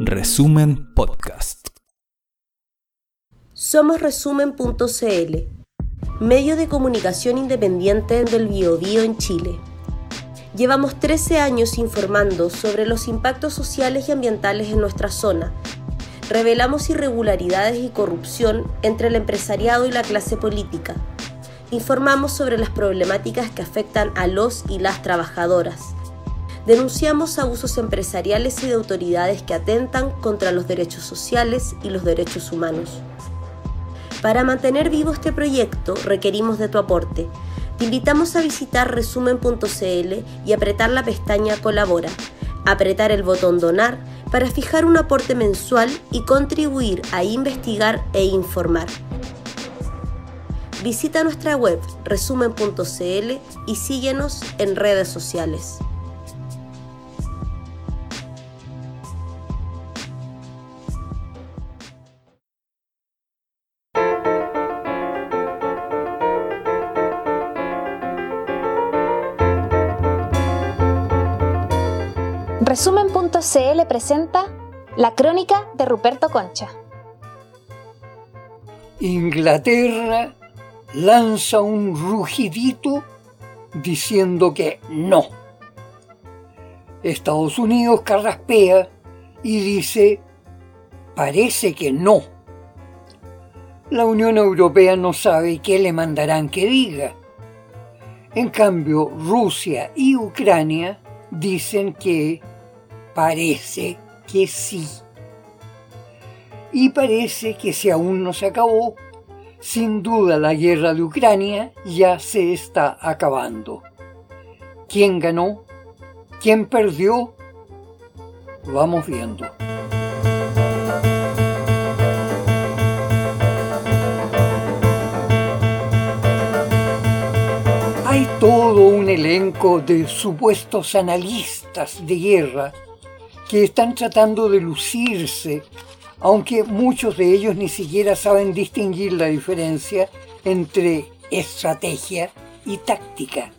Resumen Podcast. Somos resumen.cl, medio de comunicación independiente del Biobío en Chile. Llevamos 13 años informando sobre los impactos sociales y ambientales en nuestra zona. Revelamos irregularidades y corrupción entre el empresariado y la clase política. Informamos sobre las problemáticas que afectan a los y las trabajadoras denunciamos abusos empresariales y de autoridades que atentan contra los derechos sociales y los derechos humanos. Para mantener vivo este proyecto requerimos de tu aporte. Te invitamos a visitar resumen.cl y apretar la pestaña Colabora, apretar el botón Donar para fijar un aporte mensual y contribuir a investigar e informar. Visita nuestra web resumen.cl y síguenos en redes sociales. Resumen.cl presenta La crónica de Ruperto Concha. Inglaterra lanza un rugidito diciendo que no. Estados Unidos carraspea y dice parece que no. La Unión Europea no sabe qué le mandarán que diga. En cambio, Rusia y Ucrania dicen que Parece que sí. Y parece que si aún no se acabó, sin duda la guerra de Ucrania ya se está acabando. ¿Quién ganó? ¿Quién perdió? Vamos viendo. Hay todo un elenco de supuestos analistas de guerra que están tratando de lucirse, aunque muchos de ellos ni siquiera saben distinguir la diferencia entre estrategia y táctica.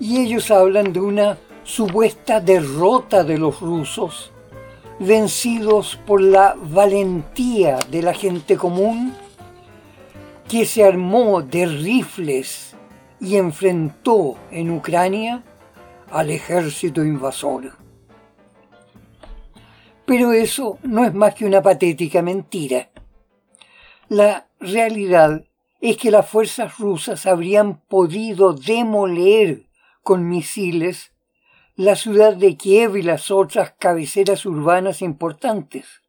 Y ellos hablan de una supuesta derrota de los rusos, vencidos por la valentía de la gente común que se armó de rifles y enfrentó en Ucrania al ejército invasor. Pero eso no es más que una patética mentira. La realidad es que las fuerzas rusas habrían podido demoler con misiles la ciudad de Kiev y las otras cabeceras urbanas importantes.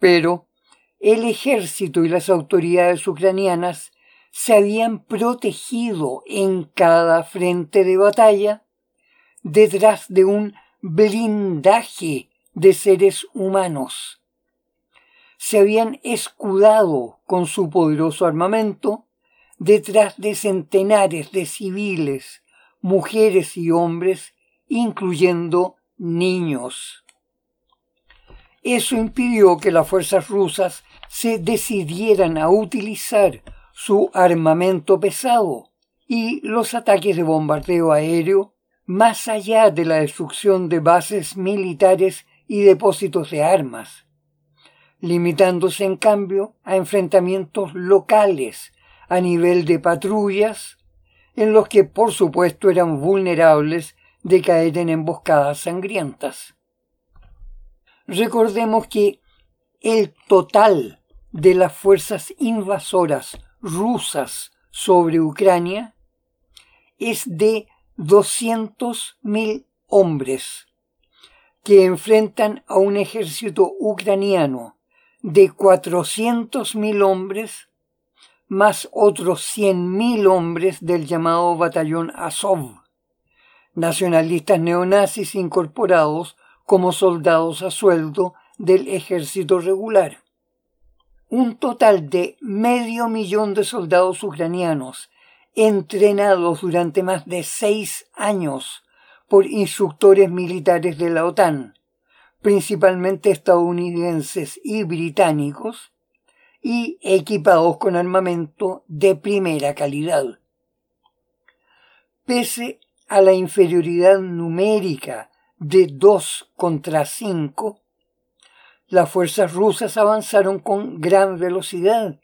Pero el ejército y las autoridades ucranianas se habían protegido en cada frente de batalla detrás de un blindaje de seres humanos. Se habían escudado con su poderoso armamento detrás de centenares de civiles, mujeres y hombres, incluyendo niños. Eso impidió que las fuerzas rusas se decidieran a utilizar su armamento pesado y los ataques de bombardeo aéreo, más allá de la destrucción de bases militares y depósitos de armas, limitándose en cambio a enfrentamientos locales a nivel de patrullas, en los que por supuesto eran vulnerables de caer en emboscadas sangrientas. Recordemos que el total de las fuerzas invasoras rusas sobre Ucrania es de 200.000 hombres que enfrentan a un ejército ucraniano de 400.000 hombres más otros 100.000 hombres del llamado batallón Azov, nacionalistas neonazis incorporados como soldados a sueldo del ejército regular. Un total de medio millón de soldados ucranianos entrenados durante más de seis años por instructores militares de la OTAN, principalmente estadounidenses y británicos, y equipados con armamento de primera calidad. Pese a la inferioridad numérica de 2 contra 5, las fuerzas rusas avanzaron con gran velocidad,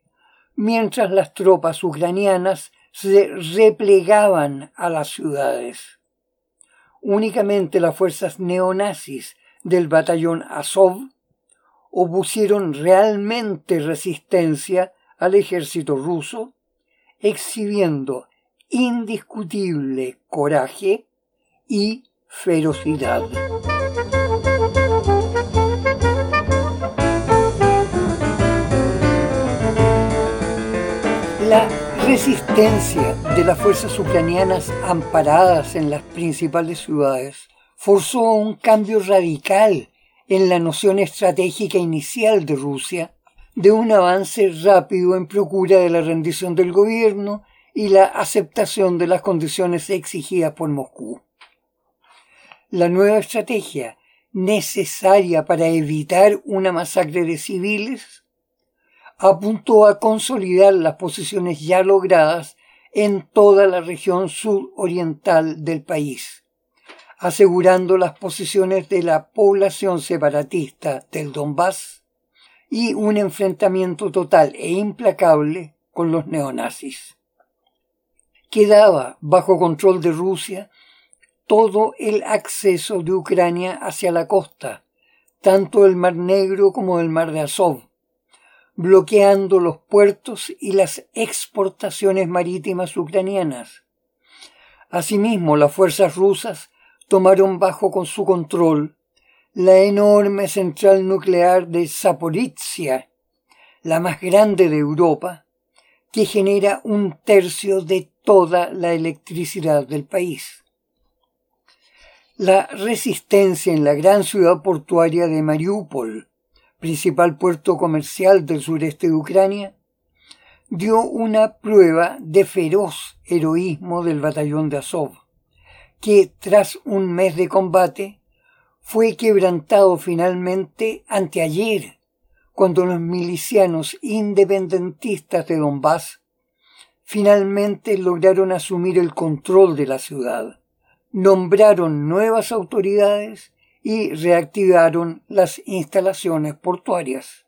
mientras las tropas ucranianas se replegaban a las ciudades. Únicamente las fuerzas neonazis del batallón Azov opusieron realmente resistencia al ejército ruso, exhibiendo indiscutible coraje y ferocidad. Resistencia de las fuerzas ucranianas amparadas en las principales ciudades forzó un cambio radical en la noción estratégica inicial de Rusia de un avance rápido en procura de la rendición del gobierno y la aceptación de las condiciones exigidas por Moscú. La nueva estrategia necesaria para evitar una masacre de civiles apuntó a consolidar las posiciones ya logradas en toda la región suroriental del país, asegurando las posiciones de la población separatista del Donbass y un enfrentamiento total e implacable con los neonazis. Quedaba bajo control de Rusia todo el acceso de Ucrania hacia la costa, tanto del Mar Negro como del Mar de Azov, bloqueando los puertos y las exportaciones marítimas ucranianas. Asimismo, las fuerzas rusas tomaron bajo su control la enorme central nuclear de Zaporizhia, la más grande de Europa, que genera un tercio de toda la electricidad del país. La resistencia en la gran ciudad portuaria de Mariupol, principal puerto comercial del sureste de Ucrania, dio una prueba de feroz heroísmo del batallón de Azov, que tras un mes de combate fue quebrantado finalmente anteayer, cuando los milicianos independentistas de Donbass finalmente lograron asumir el control de la ciudad, nombraron nuevas autoridades y reactivaron las instalaciones portuarias.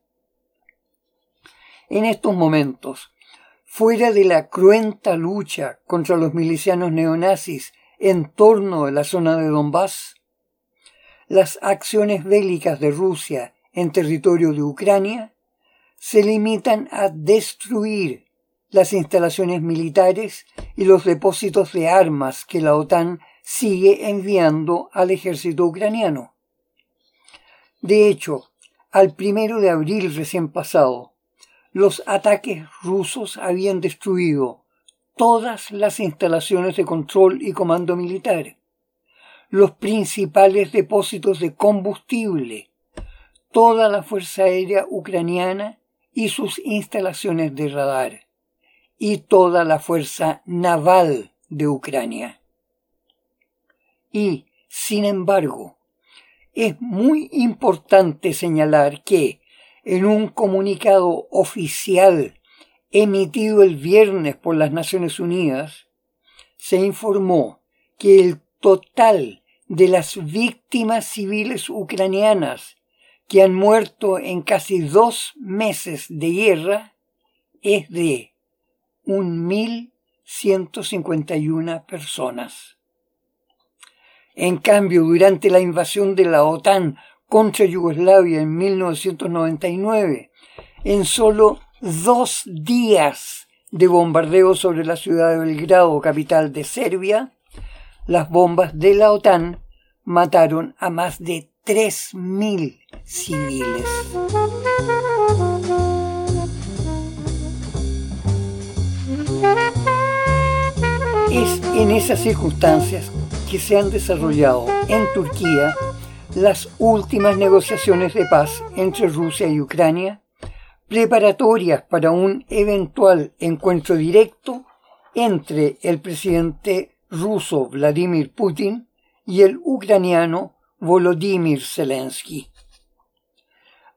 En estos momentos, fuera de la cruenta lucha contra los milicianos neonazis en torno a la zona de Donbass, las acciones bélicas de Rusia en territorio de Ucrania se limitan a destruir las instalaciones militares y los depósitos de armas que la OTAN sigue enviando al ejército ucraniano. De hecho, al primero de abril recién pasado, los ataques rusos habían destruido todas las instalaciones de control y comando militar, los principales depósitos de combustible, toda la Fuerza Aérea Ucraniana y sus instalaciones de radar, y toda la Fuerza Naval de Ucrania. Y, sin embargo, es muy importante señalar que, en un comunicado oficial emitido el viernes por las Naciones Unidas, se informó que el total de las víctimas civiles ucranianas que han muerto en casi dos meses de guerra es de 1.151 personas. En cambio, durante la invasión de la OTAN contra Yugoslavia en 1999, en solo dos días de bombardeo sobre la ciudad de Belgrado, capital de Serbia, las bombas de la OTAN mataron a más de 3.000 civiles. Es en esas circunstancias que se han desarrollado en Turquía las últimas negociaciones de paz entre Rusia y Ucrania, preparatorias para un eventual encuentro directo entre el presidente ruso Vladimir Putin y el ucraniano Volodymyr Zelensky.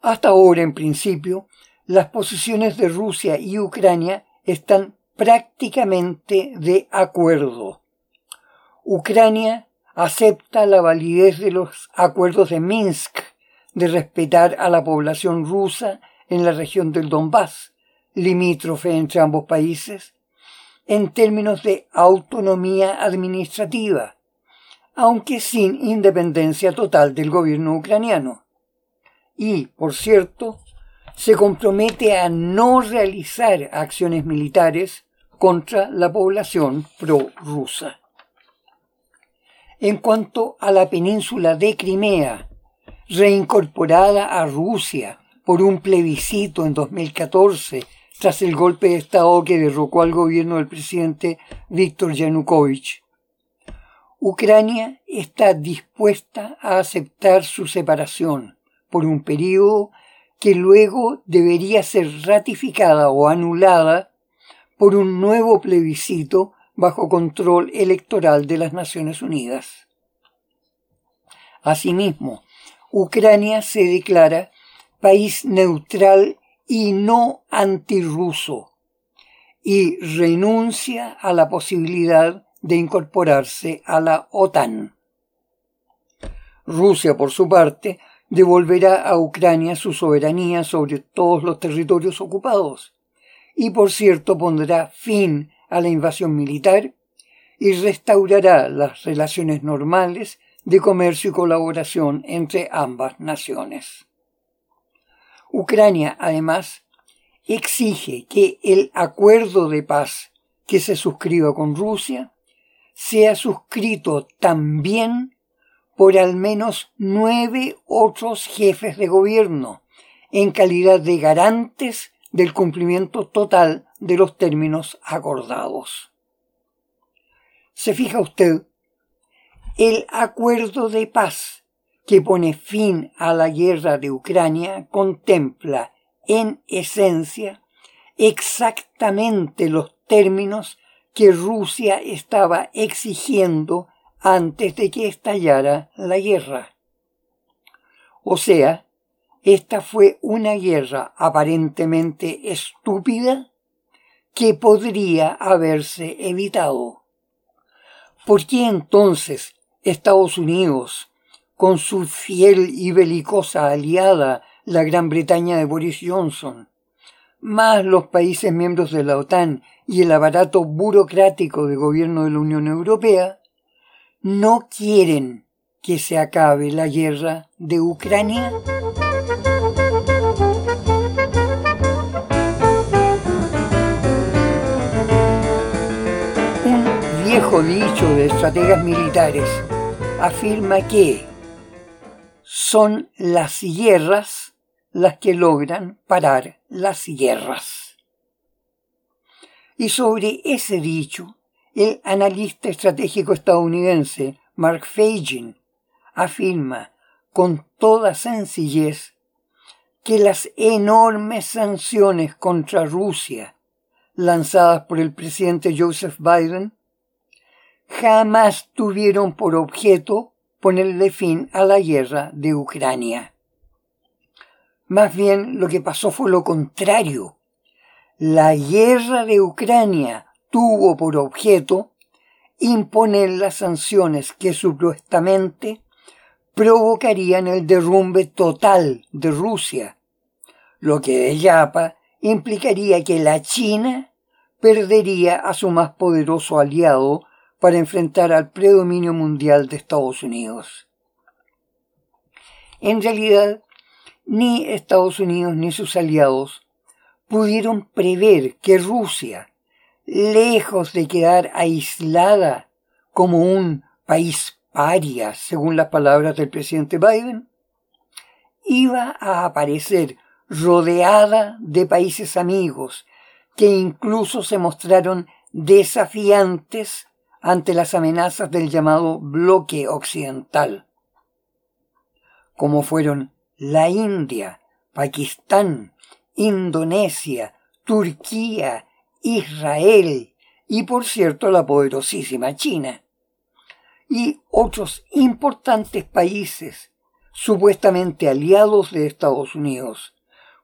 Hasta ahora, en principio, las posiciones de Rusia y Ucrania están prácticamente de acuerdo. Ucrania acepta la validez de los acuerdos de Minsk de respetar a la población rusa en la región del Donbass, limítrofe entre ambos países, en términos de autonomía administrativa, aunque sin independencia total del gobierno ucraniano. Y, por cierto, se compromete a no realizar acciones militares contra la población prorrusa. En cuanto a la península de Crimea, reincorporada a Rusia por un plebiscito en 2014 tras el golpe de Estado que derrocó al gobierno del presidente Víctor Yanukovych. Ucrania está dispuesta a aceptar su separación por un periodo que luego debería ser ratificada o anulada por un nuevo plebiscito bajo control electoral de las Naciones Unidas. Asimismo, Ucrania se declara país neutral y no antirruso y renuncia a la posibilidad de incorporarse a la OTAN. Rusia, por su parte, devolverá a Ucrania su soberanía sobre todos los territorios ocupados y, por cierto, pondrá fin a la invasión militar y restaurará las relaciones normales de comercio y colaboración entre ambas naciones. Ucrania, además, exige que el acuerdo de paz que se suscriba con Rusia sea suscrito también por al menos nueve otros jefes de gobierno en calidad de garantes del cumplimiento total de los términos acordados. ¿Se fija usted? El acuerdo de paz que pone fin a la guerra de Ucrania contempla en esencia exactamente los términos que Rusia estaba exigiendo antes de que estallara la guerra. O sea, esta fue una guerra aparentemente estúpida que podría haberse evitado. ¿Por qué entonces Estados Unidos, con su fiel y belicosa aliada, la Gran Bretaña de Boris Johnson, más los países miembros de la OTAN y el aparato burocrático de gobierno de la Unión Europea, no quieren que se acabe la guerra de Ucrania? Viejo dicho de estrategas militares afirma que son las guerras las que logran parar las guerras. Y sobre ese dicho, el analista estratégico estadounidense Mark Fagin afirma con toda sencillez que las enormes sanciones contra Rusia lanzadas por el presidente Joseph Biden jamás tuvieron por objeto ponerle fin a la guerra de Ucrania. Más bien lo que pasó fue lo contrario. La guerra de Ucrania tuvo por objeto imponer las sanciones que supuestamente provocarían el derrumbe total de Rusia, lo que de Yapa implicaría que la China perdería a su más poderoso aliado para enfrentar al predominio mundial de Estados Unidos. En realidad, ni Estados Unidos ni sus aliados pudieron prever que Rusia, lejos de quedar aislada como un país paria, según las palabras del presidente Biden, iba a aparecer rodeada de países amigos que incluso se mostraron desafiantes ante las amenazas del llamado bloque occidental, como fueron la India, Pakistán, Indonesia, Turquía, Israel y por cierto la poderosísima China, y otros importantes países supuestamente aliados de Estados Unidos,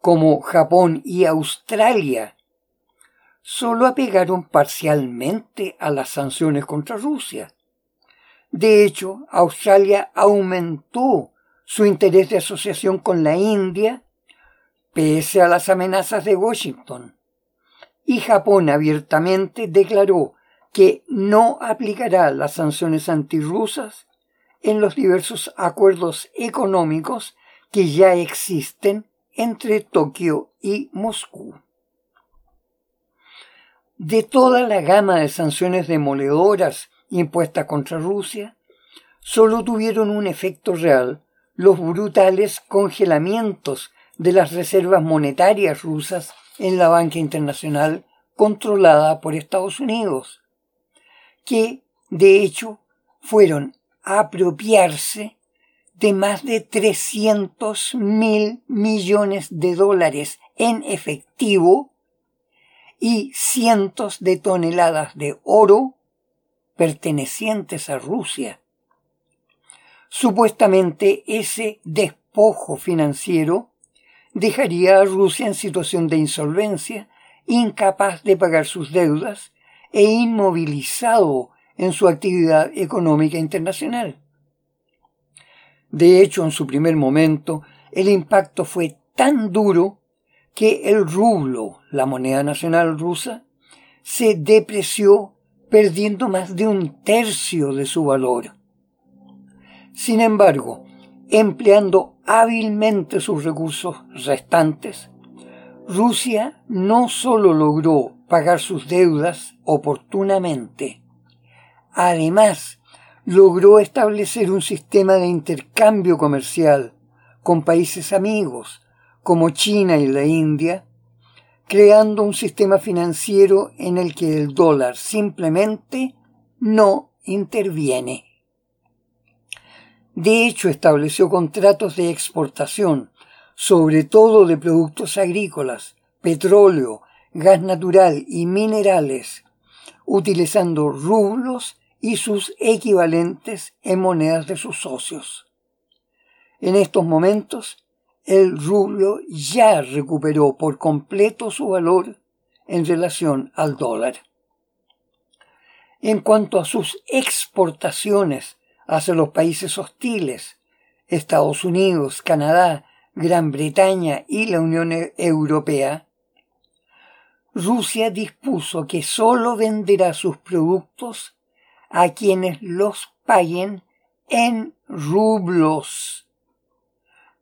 como Japón y Australia, solo apegaron parcialmente a las sanciones contra Rusia. De hecho, Australia aumentó su interés de asociación con la India pese a las amenazas de Washington. Y Japón abiertamente declaró que no aplicará las sanciones antirrusas en los diversos acuerdos económicos que ya existen entre Tokio y Moscú. De toda la gama de sanciones demoledoras impuestas contra Rusia, solo tuvieron un efecto real los brutales congelamientos de las reservas monetarias rusas en la banca internacional controlada por Estados Unidos, que, de hecho, fueron a apropiarse de más de 300 mil millones de dólares en efectivo y cientos de toneladas de oro pertenecientes a Rusia. Supuestamente ese despojo financiero dejaría a Rusia en situación de insolvencia, incapaz de pagar sus deudas e inmovilizado en su actividad económica internacional. De hecho, en su primer momento, el impacto fue tan duro que el rublo, la moneda nacional rusa, se depreció perdiendo más de un tercio de su valor. Sin embargo, empleando hábilmente sus recursos restantes, Rusia no solo logró pagar sus deudas oportunamente, además logró establecer un sistema de intercambio comercial con países amigos como China y la India, creando un sistema financiero en el que el dólar simplemente no interviene. De hecho, estableció contratos de exportación, sobre todo de productos agrícolas, petróleo, gas natural y minerales, utilizando rublos y sus equivalentes en monedas de sus socios. En estos momentos, el rublo ya recuperó por completo su valor en relación al dólar. En cuanto a sus exportaciones hacia los países hostiles, Estados Unidos, Canadá, Gran Bretaña y la Unión Europea, Rusia dispuso que sólo venderá sus productos a quienes los paguen en rublos.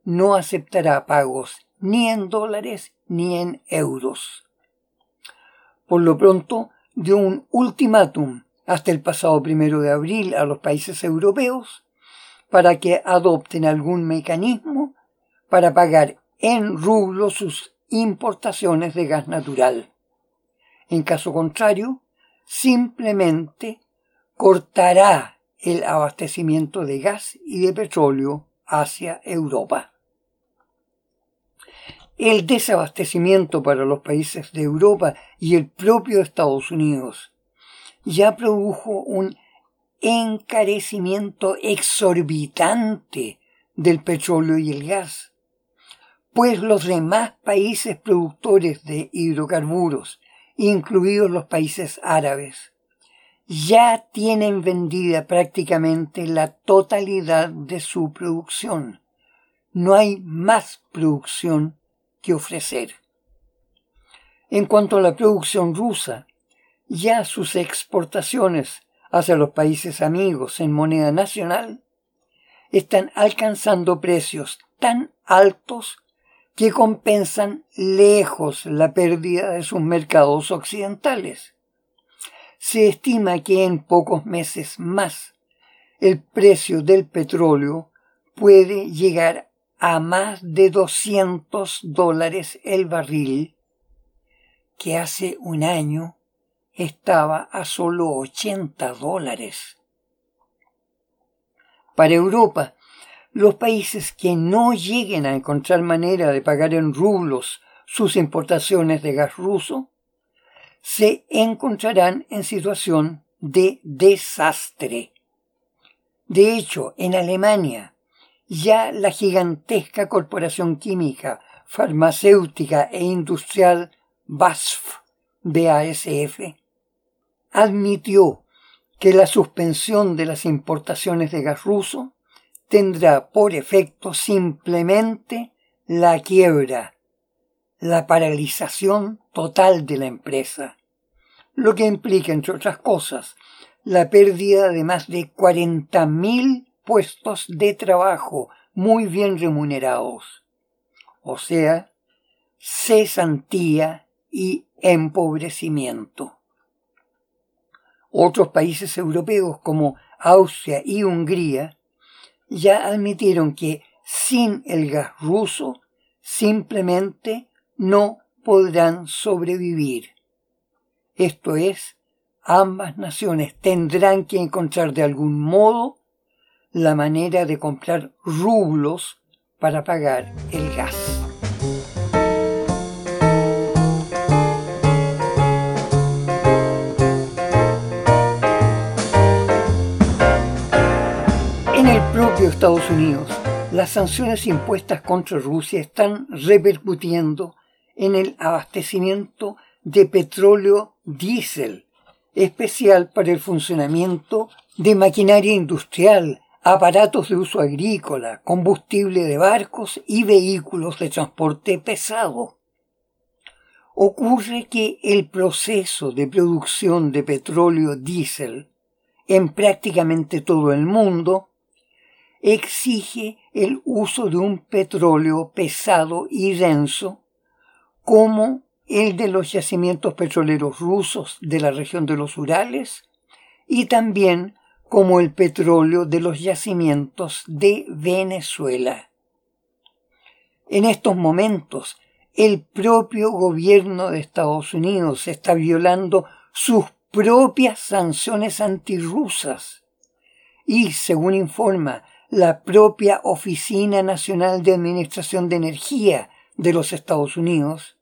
No aceptará pagos ni en dólares ni en euros. Por lo pronto, dio un ultimátum hasta el pasado primero de abril a los países europeos para que adopten algún mecanismo para pagar en rublos sus importaciones de gas natural. En caso contrario, simplemente cortará el abastecimiento de gas y de petróleo hacia Europa. El desabastecimiento para los países de Europa y el propio Estados Unidos ya produjo un encarecimiento exorbitante del petróleo y el gas, pues los demás países productores de hidrocarburos, incluidos los países árabes, ya tienen vendida prácticamente la totalidad de su producción. No hay más producción que ofrecer. En cuanto a la producción rusa, ya sus exportaciones hacia los países amigos en moneda nacional están alcanzando precios tan altos que compensan lejos la pérdida de sus mercados occidentales. Se estima que en pocos meses más el precio del petróleo puede llegar a más de 200 dólares el barril, que hace un año estaba a solo 80 dólares. Para Europa, los países que no lleguen a encontrar manera de pagar en rublos sus importaciones de gas ruso, se encontrarán en situación de desastre. De hecho, en Alemania, ya la gigantesca corporación química, farmacéutica e industrial BASF, admitió que la suspensión de las importaciones de gas ruso tendrá por efecto simplemente la quiebra, la paralización total de la empresa, lo que implica, entre otras cosas, la pérdida de más de 40.000 puestos de trabajo muy bien remunerados, o sea, cesantía y empobrecimiento. Otros países europeos como Austria y Hungría ya admitieron que sin el gas ruso simplemente no podrán sobrevivir. Esto es, ambas naciones tendrán que encontrar de algún modo la manera de comprar rublos para pagar el gas. En el propio Estados Unidos, las sanciones impuestas contra Rusia están repercutiendo en el abastecimiento de petróleo diésel, especial para el funcionamiento de maquinaria industrial, aparatos de uso agrícola, combustible de barcos y vehículos de transporte pesado. Ocurre que el proceso de producción de petróleo diésel en prácticamente todo el mundo exige el uso de un petróleo pesado y denso como el de los yacimientos petroleros rusos de la región de los Urales y también como el petróleo de los yacimientos de Venezuela. En estos momentos, el propio gobierno de Estados Unidos está violando sus propias sanciones antirrusas y, según informa la propia Oficina Nacional de Administración de Energía de los Estados Unidos,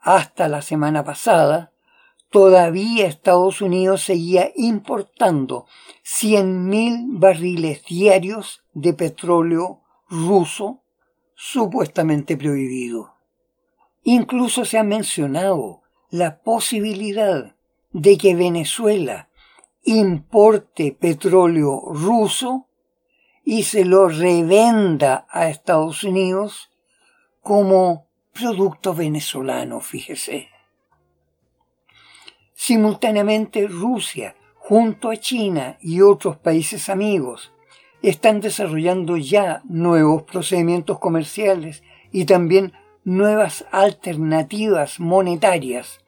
hasta la semana pasada, todavía Estados Unidos seguía importando 100.000 barriles diarios de petróleo ruso supuestamente prohibido. Incluso se ha mencionado la posibilidad de que Venezuela importe petróleo ruso y se lo revenda a Estados Unidos como producto venezolano, fíjese. Simultáneamente Rusia, junto a China y otros países amigos, están desarrollando ya nuevos procedimientos comerciales y también nuevas alternativas monetarias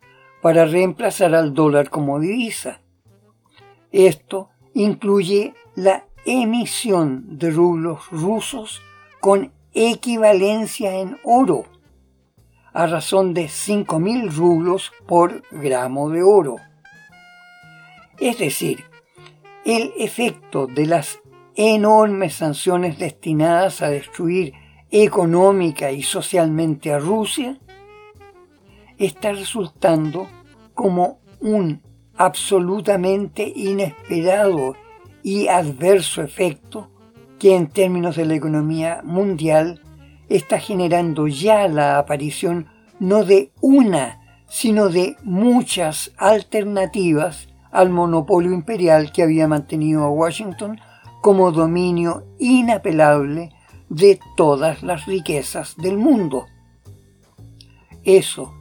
para reemplazar al dólar como divisa. Esto incluye la emisión de rublos rusos con equivalencia en oro, a razón de 5.000 rublos por gramo de oro. Es decir, el efecto de las enormes sanciones destinadas a destruir económica y socialmente a Rusia está resultando como un absolutamente inesperado y adverso efecto que en términos de la economía mundial está generando ya la aparición no de una, sino de muchas alternativas al monopolio imperial que había mantenido a Washington como dominio inapelable de todas las riquezas del mundo. Eso,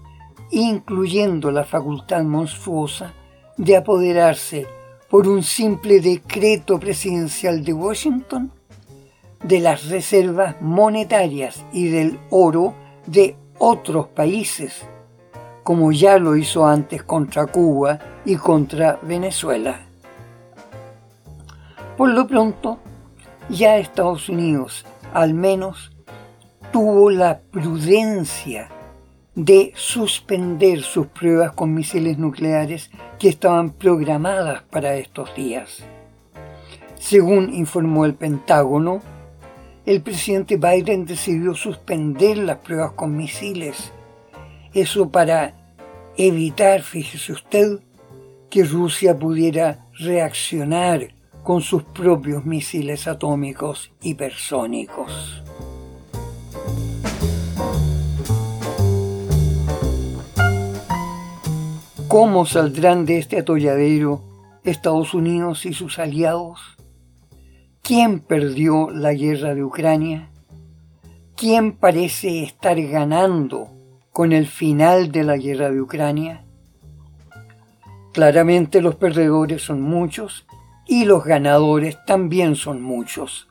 incluyendo la facultad monstruosa de apoderarse por un simple decreto presidencial de Washington de las reservas monetarias y del oro de otros países, como ya lo hizo antes contra Cuba y contra Venezuela. Por lo pronto, ya Estados Unidos al menos tuvo la prudencia de suspender sus pruebas con misiles nucleares que estaban programadas para estos días. Según informó el Pentágono, el presidente Biden decidió suspender las pruebas con misiles. Eso para evitar, fíjese usted, que Rusia pudiera reaccionar con sus propios misiles atómicos hipersónicos. ¿Cómo saldrán de este atolladero Estados Unidos y sus aliados? ¿Quién perdió la guerra de Ucrania? ¿Quién parece estar ganando con el final de la guerra de Ucrania? Claramente los perdedores son muchos y los ganadores también son muchos.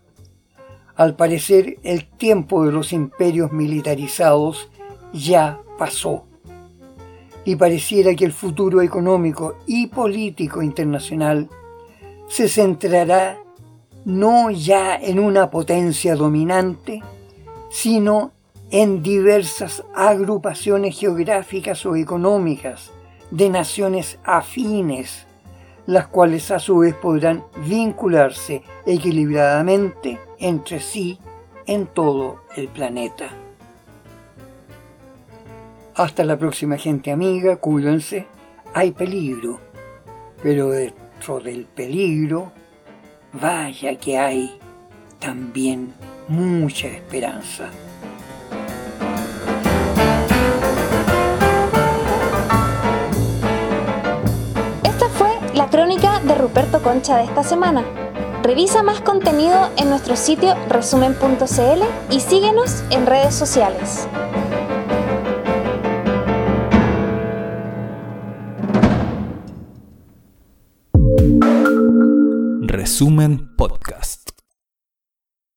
Al parecer el tiempo de los imperios militarizados ya pasó y pareciera que el futuro económico y político internacional se centrará no ya en una potencia dominante, sino en diversas agrupaciones geográficas o económicas de naciones afines, las cuales a su vez podrán vincularse equilibradamente entre sí en todo el planeta. Hasta la próxima gente amiga, cuídense, hay peligro, pero dentro del peligro, vaya que hay también mucha esperanza. Esta fue la crónica de Ruperto Concha de esta semana. Revisa más contenido en nuestro sitio resumen.cl y síguenos en redes sociales. Resumen Podcast.